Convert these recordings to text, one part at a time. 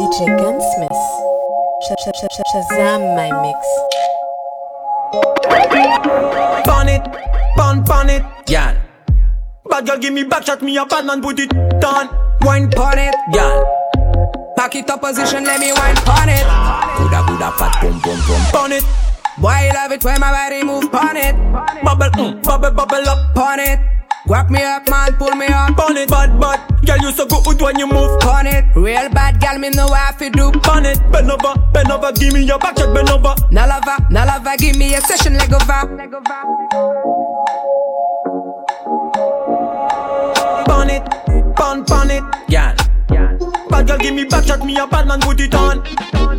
DJ Gunsmith. Shazam my mix. Burn it, burn, burn it, girl. Bad girl give me back shot, me a bad man put it down. Wine pon it, girl. Back it up position, let me wine pon it. Gooda gooda fat pum pum pum. Burn it. Boy, love it when my body move pon it. Bubble, mm, bubble, bubble up. Pon it. Grab me up, man, pull me up. Burn it, bad, bad. Girl, you so good when you move. Pon it. Real bad girl, me know what to do. Burn it. Bend over, bend over, give me your back shot, bend over. Now lover, now lover, give me a session, leg over. Burn it, burn, burn it, girl. Bad girl, give me back shot, me a bad man put it on.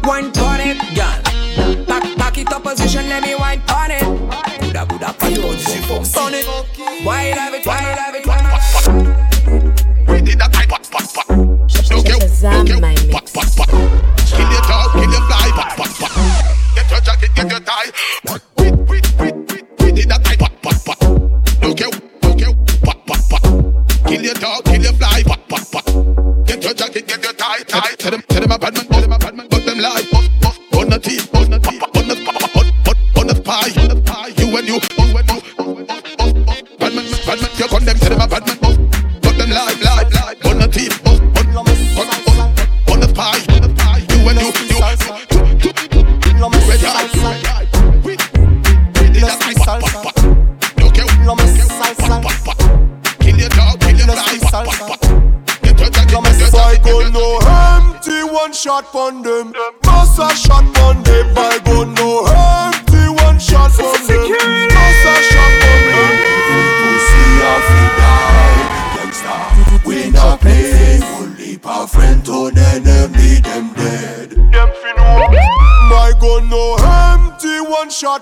Wine pon it, girl. It up position, let me wine pon it. Buddha, Buddha, fat pum pum. Burn it. Why you love it? Why you love it?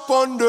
One shot pon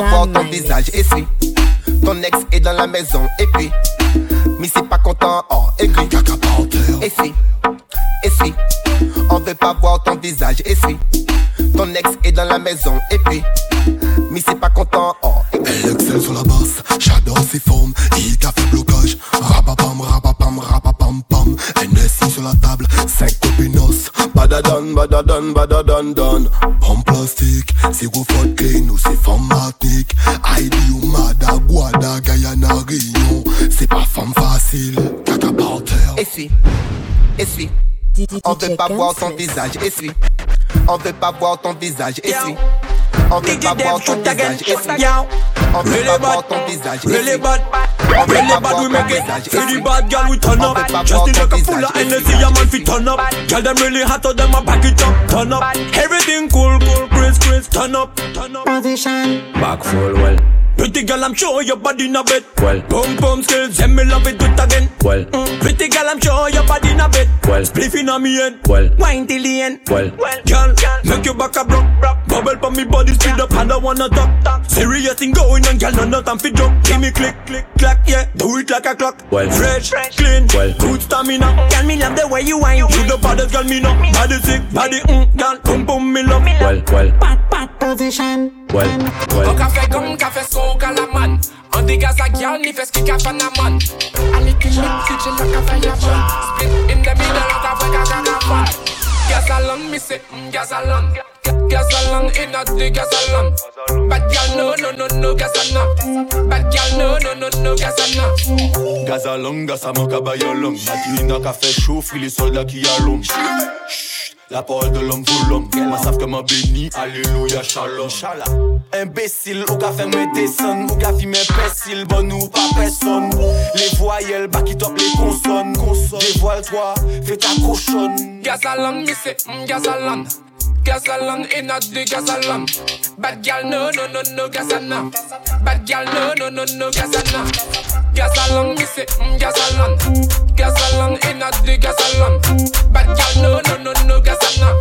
pas voir ton visage. Et si, ton ex est dans la maison. Et puis, mais c'est pas content. Oh, si, et si, on veut pas voir ton visage. Et si, ton ex est dans la maison. Et puis, mais c'est pas content. Oh. Elle excelle sur la basse, j'adore ses formes, il a fait blocage. Rapapam, rapapam, rapapam, pam. NSI sur la table, 5 happiness Bada dan, bada dan, bada dan dan Pan plastik, go fote kley nou se fam matnik Aidi yo mada, gwada, gaya nan on veut pas voir ton visage. Et si, on veut pas voir ton visage. Et si, on veut pas voir ton visage. Et si, on veut Really pas voir bad, ton visage. Et really si, bad, on veut really pas bad. voir We ton make it. visage. For Et the si, bad girl, we turn on up. veut pas Just in ton like a full of energy, a man fi turn up. Girl, them really hot, so them a back it up, turn up. Everything cool, cool, crisp, crisp, turn up, turn up. Back full well. Pretty girl, I'm sure your body in a bed. Well, pump pump skills, and me love it do it again. Well, pretty girl, I'm sure your body in a bed. Well, spliff in a me head. Well, wine till the end. Well, well, girl, make your back a broke, bubble for me body speed up, and I wanna talk, talk. Serious thing going on, girl, no no time for joke. Give me click, click, clack, yeah, do it like a clock. Well, fresh, clean, well, good stamina. Girl, me love the way you wine. You the baddest girl, me know. Body sick, body, mm, girl, pum pum, me love. Well, well, Pat pat position. Well, Au well. café comme café son calaman On dégage la gueule, ni fait ce qu'il a fait na man Allez que je si j'ai le café ya man Split in the middle, le café kaka kaka Gazalon, me say, mm, gazalon Gazalon, in a the gazalon Bad girl, no, no, no, no, gazana Bad girl, no, no, no, no, gazana Gaza long, gaza mo kabayo long. Mati na ka fe chou, fili soldat ki a long. La parole de l'homme pour l'homme. Moi savent que m'a béni. Alléluia, shalom. Imbécile, ou qu'a fait me descendre, ou qu'a fait mes bon ou pas personne. Les voyelles, back it up les consonnes. Dévoile-toi, fais ta cochonne. Gazalan, say, mm, gazalan. Gazalan, in a the gazalan. Bad gal, no, no, no, no, gazana. Bad gal, no, no, no, no, gazana. Gazalan, me say, mm, gazalan. Gazalan, in a the gazalan. Bad gal, no, no, no, no, gazana.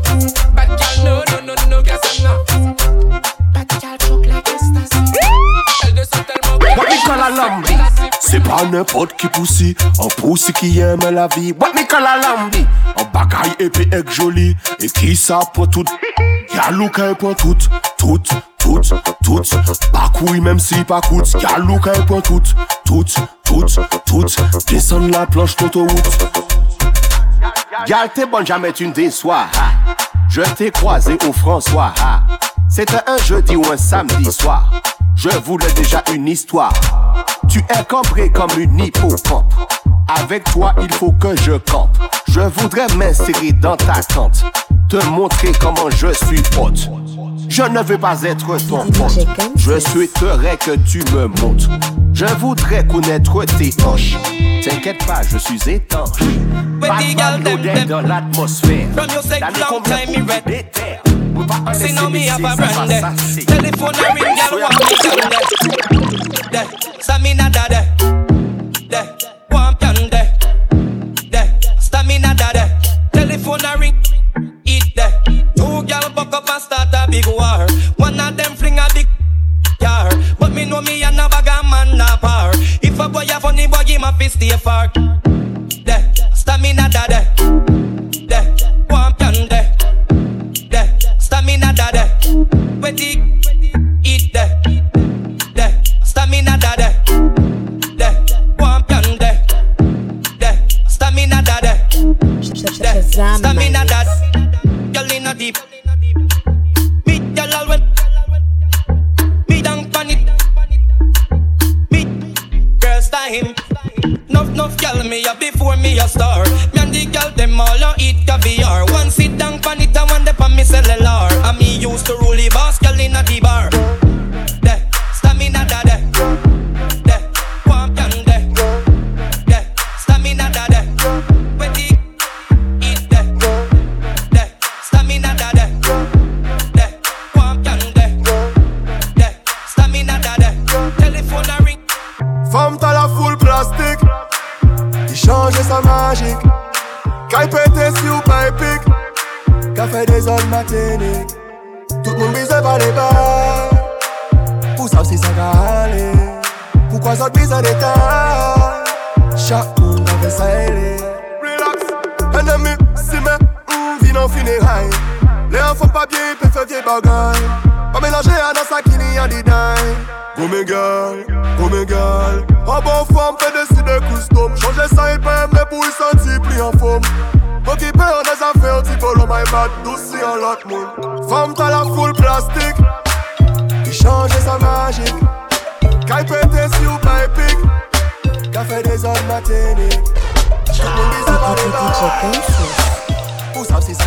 Bad gal, no, no, no, no, gazana. Bad gal, choke like ecstasy. Elle tellement What me call a lambi? C'est pas n'importe qui poussi, un poussi qui aime la vie. What me call a lambi? Un bagaille épais et joli, et qui ça pour tout? Y'a pour tout, tout, tout, tout. Pas couille même si pas coûte. Y'a Luka pour tout, tout, tout, tout. Descends la planche d'autoroute. Y'a t'es bonne, jamais tu ne déçois. Je t'ai croisé au François. ha. C'était un jeudi ou un samedi soir. Je voulais déjà une histoire. Tu es cambré comme une hippocampe. Avec toi, il faut que je campe. Je voudrais m'insérer dans ta tente. Te montrer comment je suis haute. Je ne veux pas être ton pote. Je souhaiterais que tu me montes. Je voudrais connaître tes hanches. T'inquiète pas, je suis étanche. Pas the de girl them, modèle them. dans l'atmosphère. From your sex Dans les long combien time, me red. des terres. On va pas See now me have a brand va there. s'asser. Telephone a ring, girl want me down there. There, stamina da there. There, want can there. There, stamina da there. Telephone a ring, eat there. Two girl buck up and start a big war. One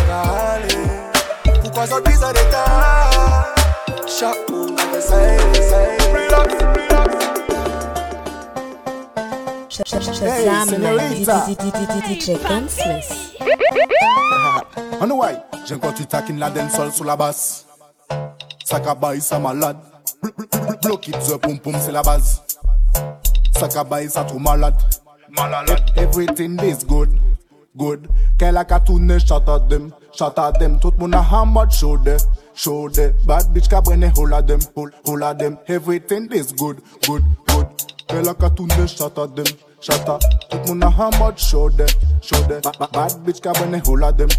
va aller Pourquoi ça à l'état? Ah, la dancehall sous la basse. Sakabaï, ça malade. Block it, the c'est la base. Sakabaï, ça trop malade. Malade. E-, everything is good good. Qu'elle a qu'à tourner, j'entends them, at them. Tout moun a hammered, show de, show de. Bad bitch ka brene, hold at them, hold, hold at them. Everything is good, good, good. Qu'elle a qu'à tourner, shout at them, shout at. Tout moun a hammered, show de, show ba- Bad bitch ka brene, hold at them.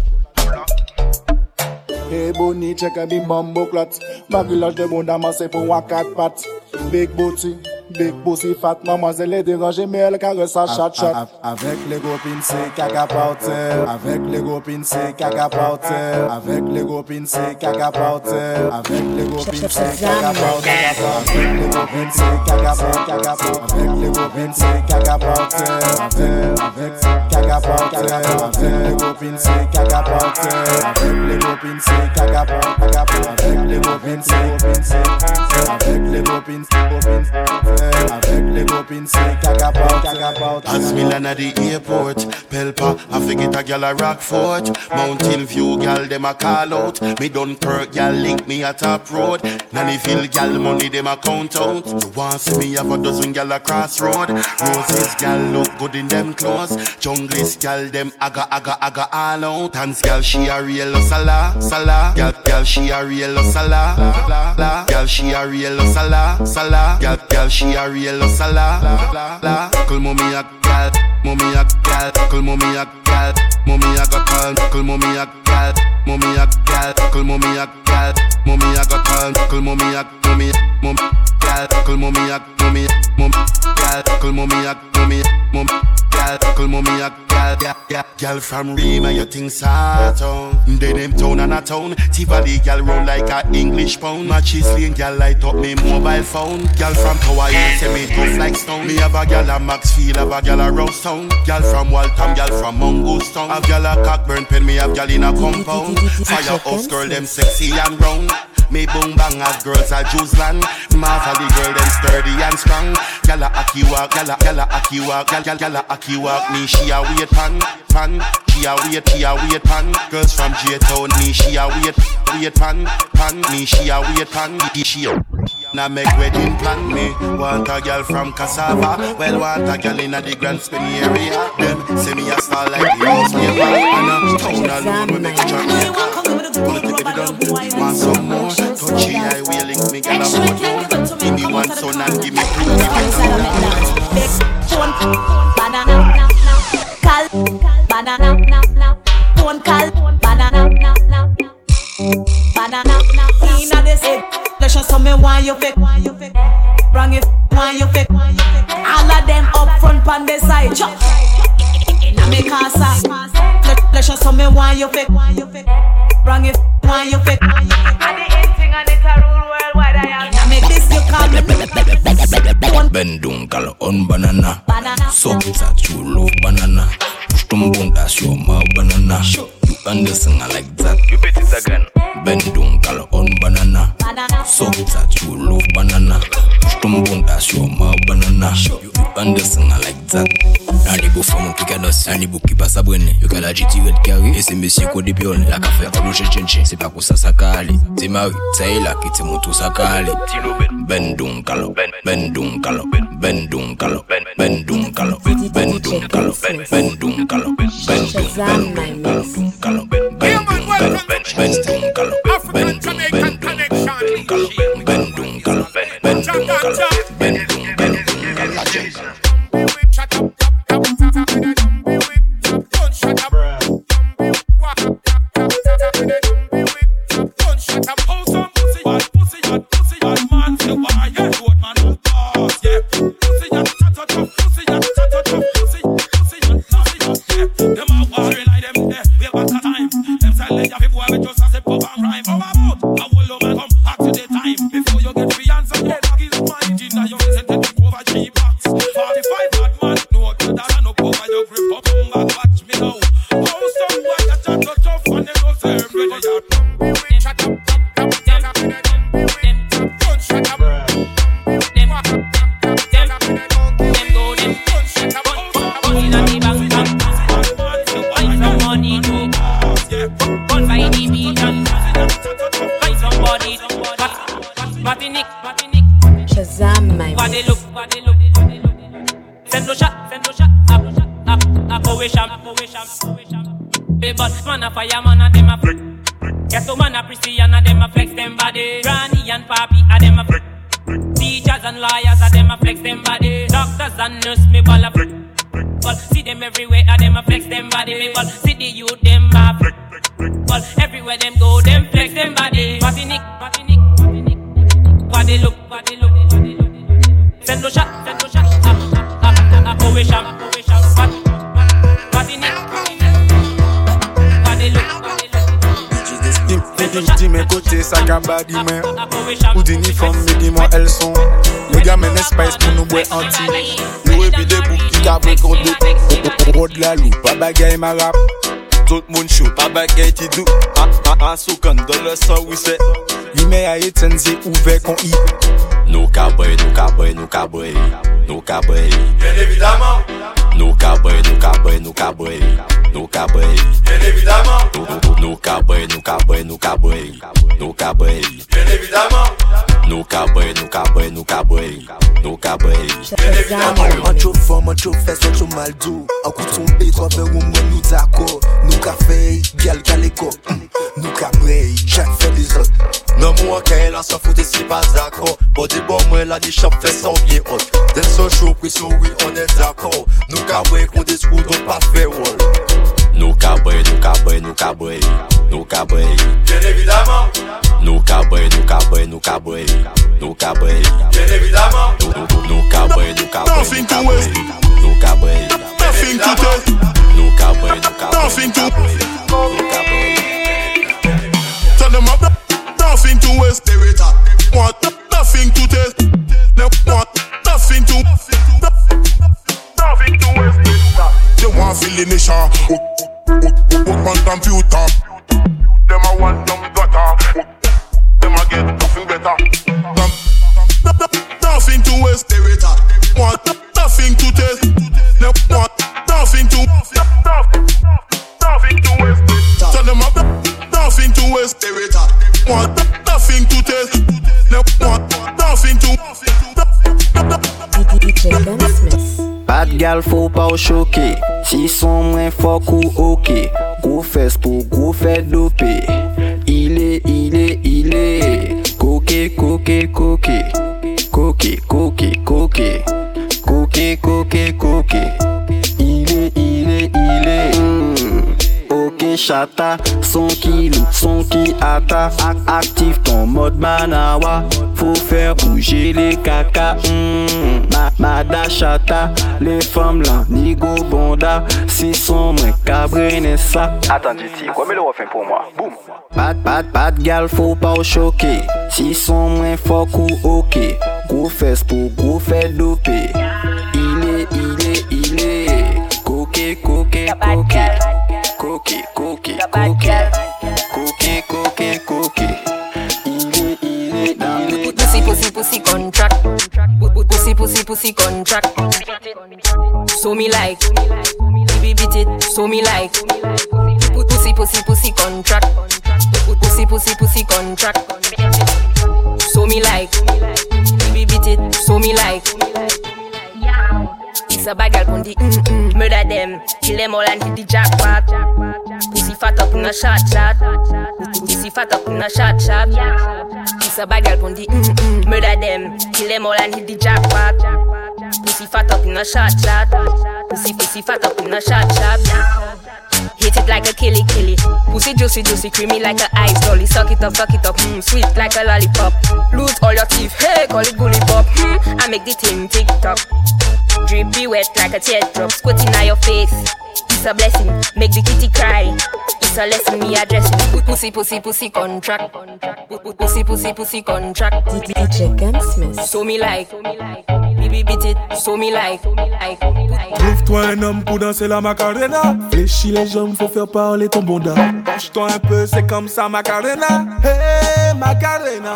Hey Bonnie, check a big bumbo clot. Bagulage de bon c'est pour un quatre pattes. Big booty, Big pussy fat, mademoiselle est dérangée, mais elle caresse sa chat chat. Avec les copines, c'est caca par terre. Avec les copines, c'est caca par terre. Avec les copines, c'est caca par terre. Avec les copines, c'est caca par terre. Avec les copines, c'est caca par caca par. Avec les copines, c'est caca par terre. Avec, avec, caca par terre. Avec les copines, c'est caca par terre. Avec les copines, c'est caca par caca par. Avec les copines, c'est copines, c'est avec les copines, copines. Avec les copines, c'est caca caca As land at the airport, Pelpa, I forget a gal a Rockfort. Mountain View gal, them a call out. Me Dunkirk gal link me at top road. Nannyville gal money them a count out. You want see me have a dozen gal a crossroad. Roses gal look good in them clothes. Junglist gal them aga aga aga all out. Dance gal she a real sala sala. Gal gal she a real sala la la. Gal she a real sala sala. Gal gal she a real la. Call mommy a gal, mommy a gal. Call mommy a gal, mommy a got call. Call mommy a gal, mommy a gal. Call mommy a gal, mommy a got call. Call mommy a mommy mom gal. Call mommy a mommy mom gal. Call mommy a mommy mom gal. Call mommy a gal, gal, gal, gal from Rima, you think Saturn. They them town and a town. Tivoli gal round like a English pound. Matches lane gal light up me mobile phone. Gal from Tower say me tough like stone. Me have a gal a Maxfield, have a gal a Rosestown. Gal from Waltham, gal from Mongoose Town. Have gal a Cockburn pen, me have gal in a compound. Firehouse girl, them sexy and round. Me boom bang as girls are Jews land. Marvel the girl them sturdy and strong. Gala aki walk, gala gala aki walk, gala gala aki walk. Me she a wait pan pan. She a wait, she a wait pan. Girls from J Town, me she a wait wait pan pan. Me she a wait pan. She a now make wedding plan me Want a girl from Cassava Well want a girl in the Grants Pen area Them say me a star like the house neighbor And a town alone we make a Jamaica Pull it to it Want some more Touchy I will link me girl a Give me one son and give me two Give me two Big phone Banana Call Banana Phone call Banana Banana Inna this head Let's show some me why you fake. Bring it why you fake. All of them up front on the side. Chop Inna me casa. Let's show some me why you fake. Bring it why you fake I in thing and it's a rule worldwide I am Inna me this you call me Bendung kalau on banana. So that you love banana. Push them bundas your mouth banana You understand I like that. You bet it again Bendung kalau on banana. So that you love banana Them bundas your mouth banana You understand I like that Nani beau femme mon kick nos Nani beau qui passe à brûler Yo qu'à la GT red carry Et c'est monsieur quoi des pioles La café à louche chenche C'est pas pour ça ça cale C'est Marie Ça est là qui te montre ça cale Bendung kalau Bendung kalau Bendung kalau Bendung kalau Bendung kalau Bendung kalau Bendung Bendung Bendung kalau Bendung kalau Bendung kalau Bendung Bendung Bendung kalau Bendung kalau Bendung kalau Bendung Bendung kalau Shazam everywhere them go them flex them body. Party nick, party nick, party nick. Body look, body look, body look. Send no shot, Dis mes côtés, dis mes Ou d'uniforme, mais dis-moi elles sont Les gars mènent espace pour nous boire anti Nous et puis des boucs qui cabrent contre des Rod la loupe, pas bagaille ma rap tout moun chou. Abek e ti dou. A, a, a sou kan do le sa wise Ime a eten zi ouve kon i. Nou kabay, nou kabay, nou kabay Nou kabay Bien evidemment Nou kabay, nou kabay, nou kabay Nou kabay Bien evidemment Nou kabay, nou kabay, nou kabay Nou kabay Bien evidemment Nou ka bwey, nou ka bwey, nou ka bwey Nou ka bwey An chou fòm, an chou fès, an chou maldou An koutou mbe, tro fè ou mwen nou tako Nou ka fey, gyal kaleko Nou ka bwey, jak fè li zot Nan mou an kè, lan san foute si pas dako Bodi bon mwen la di chop fè san bie hot Den son chou pri sou, oui, on est dako Nou ka bwey, kon diskou, don pa fè wol Nou ka bwey, nou ka bwey, nou ka bwey Nou ka bwey Bien évidemment. Nous cabrer, nous cabrer, nous cabrer Nous cabrer Bien évidemment Nous cabrer, nous cabrer, Nothing to waste. Nous Nothing to take. Nous cabrer, nous cabrer Nothing to. Nous cabrer Tell them I've nothing to waste. They wait up. Want nothing to take. They want nothing to. Nothing to waste. They want feel in the shower. On computer. Them I want them gutter. get nothing better. Um, nothing to waste. Want nothing to taste. No, want nothing to. Nothing to waste. Tell them I've nothing to waste. Want nothing to taste. No, want nothing to. Bad gal fò pa ou choke Si son mwen fò kou oke Gou fès pou gou fè dope Coquet, coquet, coquet. Coquet, coquet, coquet. Coquet, coquet, chata, son qui look, son qui atta Active ton mode manawa. Faut faire bouger les caca. Hmm. Ma, Mada chata, les femmes là, nigo bonda. Si son moins cabré n'est ça. Attends, Diti, quoi mais le refrain pour moi. Boum. Pas, pas de gal, faut pas au choquer. Si son moins fort ou ok. Gros fesse pour gros fait dopé. Il est, il est, il est. Coquet Coquet, coquet, coquet Pussy, pussy, pussy contract. Pussy, pussy, pussy contract. So me like, baby beat it. So me like, pussy, pussy, pussy contract. Pussy, pussy, pussy contract. So me like, baby beat it. So me like. It's a bad girl pon the mm mm Murder them, kill them all and hit the jackpot fat up in a shot shot Pussy fat up in a shot shot It's a bad girl pon the mm mm Murder them, kill them all and hit the jackpot Pussy fat up in a shot shot Pussy pussy fat up in a shot shot Hit it like a killy killy. Pussy juicy juicy, creamy like a ice dolly. Suck it up, suck it up, mm, sweet like a lollipop. Lose all your teeth, hey, call it bully pop. Hmm, I make the thing tick tock. Drippy wet like a teardrop, squirting on your face. It's a blessing, make the kitty cry. A lesson me addressing. Pussy, pussy, pussy contract. Pussy, pussy, pussy contract. DJ Gunsmith. So me like, baby beat it. So me like. Trouve-toi un homme pour danser la macarena. Fléchis les jambes, faut faire parler ton bonda. Penche-toi un peu, c'est comme ça, macarena. Hey, macarena.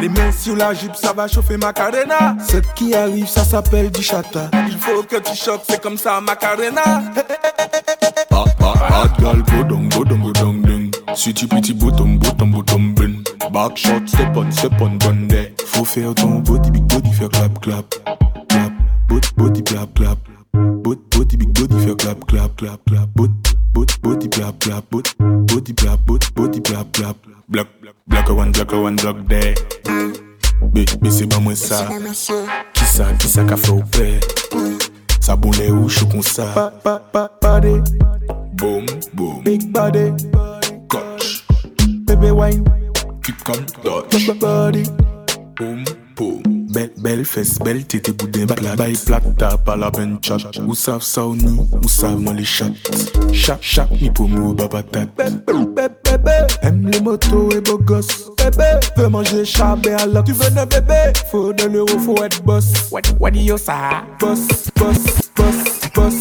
Les mains sur la jupe, ça va chauffer macarena. Cette qui arrive, ça s'appelle du chata. Il faut que tu choques, c'est comme ça, macarena. Hot, hot, hot girl, go down, go down, go down, down. Sweetie, pretty, bottom, bottom, bottom, ben. Back shot, step on, step on, gun there. Faut faire ton body, big body, faire clap, clap. Clap, body, body, clap, clap. Body, body, big body, faire clap, clap, clap, clap. Body, body, body, clap, clap. Body, body, clap, body, body, clap, clap. Black, black one, black one, black there. Baby, c'est pas moi ça. Qui ça, qui ça qu'a fait au père? Sabone ou chou kon sa. Pa, pa, pa, pade. Boom, boom Big body. Koch Baby wine. Keep calm, dodge. Body. Boom boom. Belle, belle fesses belles, t'étais boudin, bat la baille plate, t'as pas la peine chat. Ou savent ça ou nous, ou savent moi les chats. Chat, chat, ni pour moi, baba tat. Aime les motos et beaux gosses. Bébé, veux manger chabé alors tu veux un bébé? Faut de l'euro, faut être boss. What, what do you say? Boss, boss, boss, boss,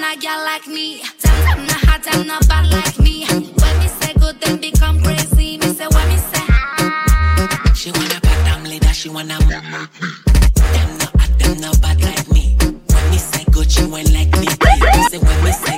want a girl like me. Tell them not hot, them not bad like me. When me say good, then become crazy. Me say what me say. She wanna back down later, she wanna move like me. Them no hot, them no bad like me. When me say good, she went like me. Me say when me say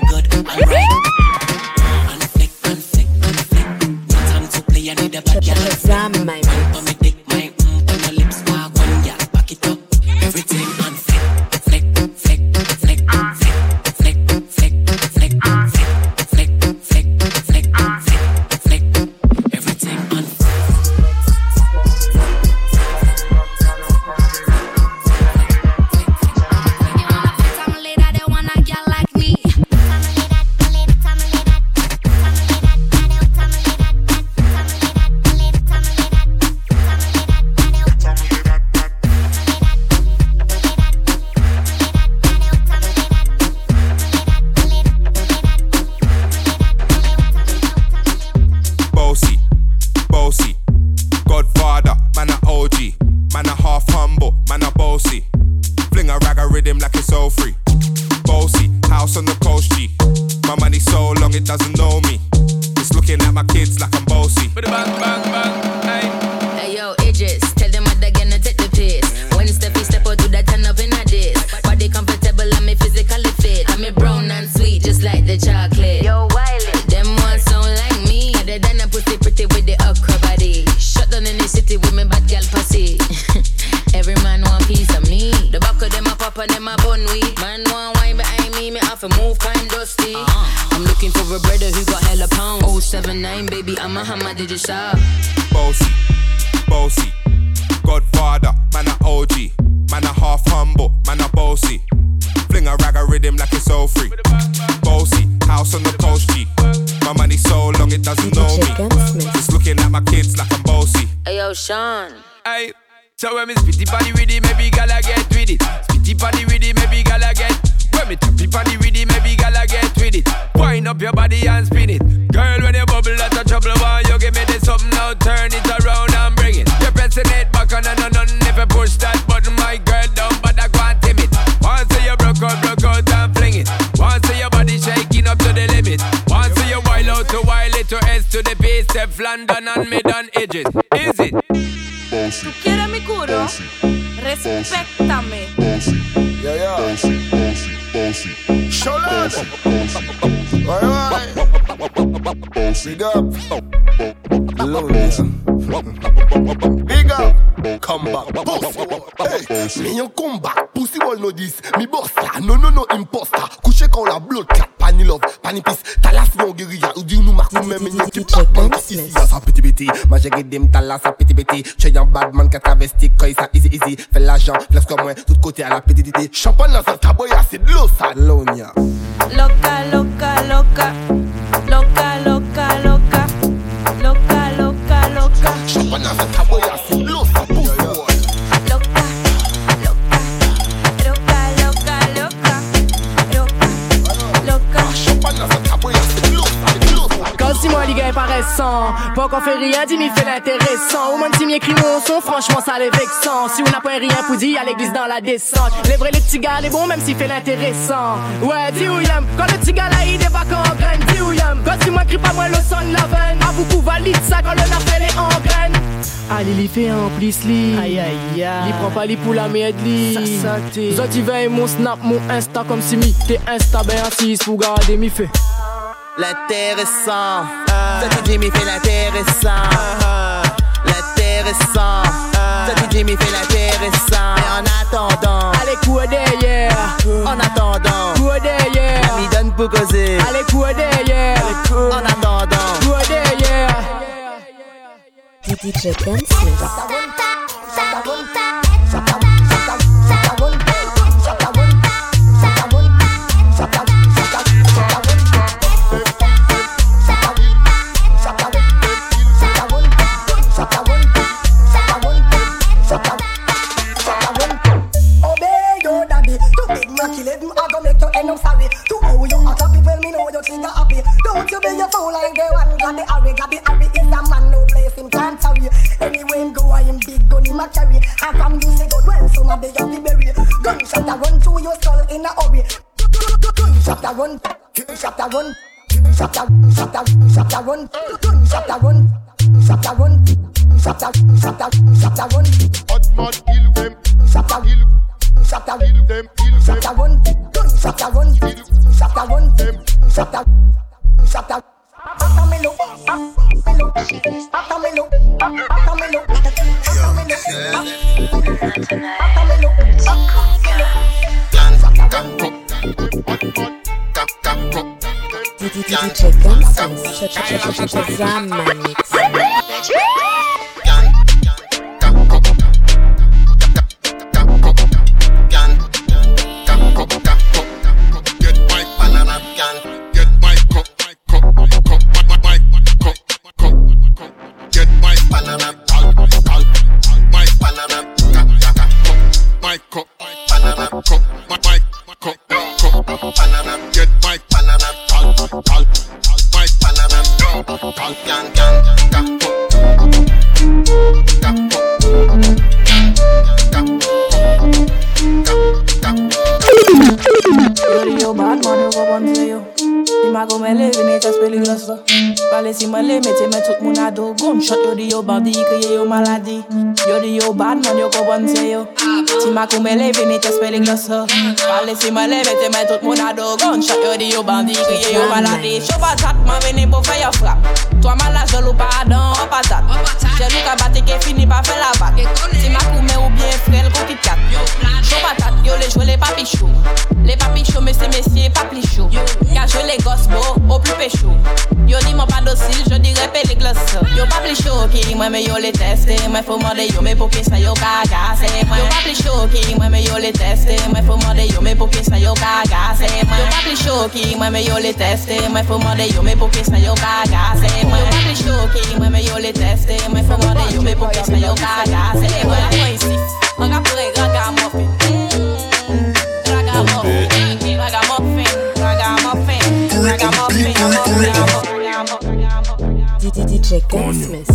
Sean. Aye. So when me spitty body with it, maybe gala get with it. Spitty body with it, maybe gala get. When me tappy body with it, maybe gala get with it. Wind up your body and spin to the base, of London and mid on edges. Is it? ¿Tú quieres mi curo? Respéctame. Yeah, yeah. Sholan. Big up. Loneliness. Big up. Come back, boss. Hey, Me yon comeback, pussy wall no dis. Mi bossa, no no no imposter. Couché quand la blood clap, pani love, pani peace. Talas yon guérilla, ou di ou nou mak Ya sa piti bad man ka travesti, koy easy easy. Fè l'ajan, flex kwa mwen, tout kote a la piti titi Champagne nan sa kaboya, ah, se d'lo sa lonya Loka, loka, loka Loka, loka, loka Champagne nan sa kaboya ah, les paraissant Pas qu'on fait rien, dis m'y fait l'intéressant. Au moins si m'y écrit mon son, franchement ça les vexant. Si on n'a pas rien pour dire, à l'église dans la descente. Les vrais les petits gars, les bons même s'il fait l'intéressant. Ouais, dis où y'aime Quand le petit gars là il débarque en graine, dis où y'aime Quand si moi crie pas moi le son de la veine. À beaucoup valide ça quand le nafel est en graine. Allez, il fait un plus li Aïe aïe aïe. Il prend pas les poules à mettre li Ça ça t'es mon snap, mon insta comme si mi T'es insta ben assis pour garder mi fait L'intéressant, ça tu Jimmy fait l'intéressant. L'intéressant, Jimmy fait l'intéressant. Et en attendant, Allez, coup derrière. En attendant, Coup derrière. Mi donne pour causer. Allez, coup derrière. En attendant, derrière. DJ you think you happy. Don't you be a fool like the one got the Harry. Got the Harry is a man no place him can't sorry. Anyway him go, I him big gun him a carry. And from you say good, well some of the young the berry. Gunshot a run through your skull in a hurry. Gunshot a run, gunshot a run. Shot a, shot a, shot a run, shot a run, shot a run, shot a, shot a, shot a run. Hot man kill them, shot a kill, shot a kill them, kill shot a run, shot a run, shot a run, them, shot a, shot a. After me look, after me look, after me look, after me look, after me look, after me look, after me look. DJ Smith. Shazam mix. Ti ma go me le, vene jas peligroso Pale si me le, mete me tout moun ado yo di yo bandi, kriye yo man pou fe yo frap mal la ou pa adan, ou Jelou ka ke fini pa fe la ma koume ou bien frel kit kat. Yo le jwe le papi chou. Papis chauds, mais c'est messieurs, pas plus chaud. Car je les gosses beaux, au plus pécho. Yo plus chaud, qui moi mais yo les tester. Moi faut demander yo, mais pour qui ça yo cagasse. Yo pas plus chaud, qui moi mais yo les tester. Moi faut demander yo, mais pour qui ça yo cagasse. Yo pas plus chaud, qui moi mais yo les tester. Moi faut demander yo, mais pour qui ça yo cagasse. Yo pas plus chaud, qui moi mais yo les tester. Moi faut demander yo, mais pour qui ça yo cagasse. Moi moi ici, on a pour les ragamuffin. Ragamuffin, ragamuffin, ragamuffin, ragamuffin, ragamuffin. Gunsmith.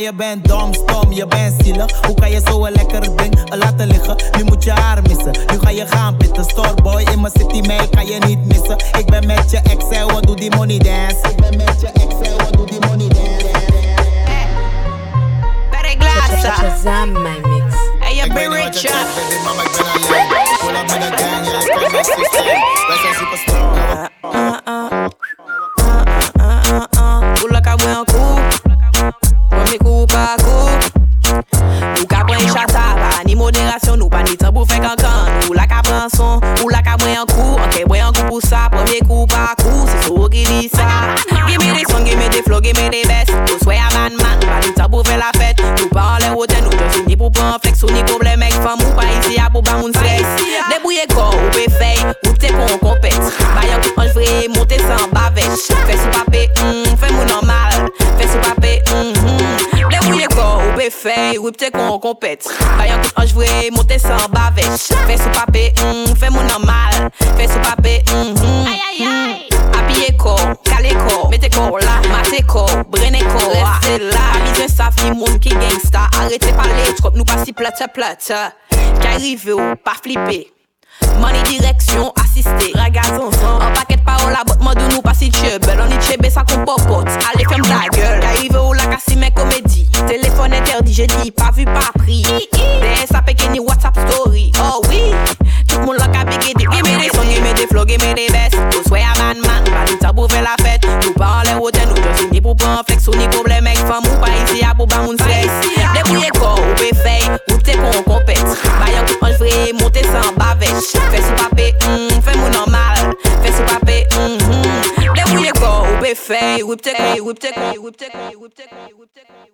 Maar je bent dom, stom, je bent zielig. Hoe kan je zo een lekker ding laten liggen? Nu moet je haar missen, nu ga je gaan pitten. Storeboy in mijn city, mij kan je niet missen. Ik ben met je ex, en wat doe die money dance? Ik ben met je ex, en wat doe die money dance? Shazam my mix. Hey, you Ik be weet niet wat rich, je ja. checkt, baby, mama, ik ben alleen. Met gang, ja, mijn systeem. Wij zijn super moderasyon nou pa ni tabou fek an kan nou la ka pran son, ou la ka mwen an kou Anke mwen an kou pou sa, pwemye kou pa kou Se sou ki li sa Gime de son, gime de flow, gime de bes Nou sway a man man, nou pa ni tabou fe la fet Nou pa an le woten, nou jose ni pou pran flek Sou ni problem ek fam, ou pa isi a pou ba moun stres Debouye kor, ou pe fey, ou te kon kompet Bayan kou an vre, monte san bavet Fek sou pape, mmm, fek moun an fey, ou te kon kompet Bayan tout anj vre, monte san bavech Fè sou pape, mm, fè moun normal. Fè sou pape, mm, mm, mm. Apiye ko, kale ko, mete ko la Mate ko, brene ko, reste la Amizen sa fi moun ki gangsta. Arrete pale, trop nou pa si plate plate Ki arrive ou, pa flippe Money direction assisté. Ragazon son Un paquet de paroles à botte Mandou nous pas si tchebel On y tchebe ça qu'on popote. Allez ferme ta gueule. Arrive ou la casse mes comédie. Téléphone interdit j'ai dit pas vu pas pris. DSAP ni WhatsApp story. Oh oui. Tout le monde l'a bigger des Gimme des sons, gimme des flows, gimme des vestes Tous swear man man. Pas du pour faire la fête. Nous pas en l'air hôtel Nous ni pour prendre flex Ou ni problème avec femme Ou pas ici à pour pas moun sexe Débrouillez corps ou fey Ou te kon compète. Bayan tout Monte sans bavech Fè sou pape, mm, fè moun normal. Fè sou pape, mm, mm Dè wou go, ou be fè Wip te kè, wip te kè, wip te kè,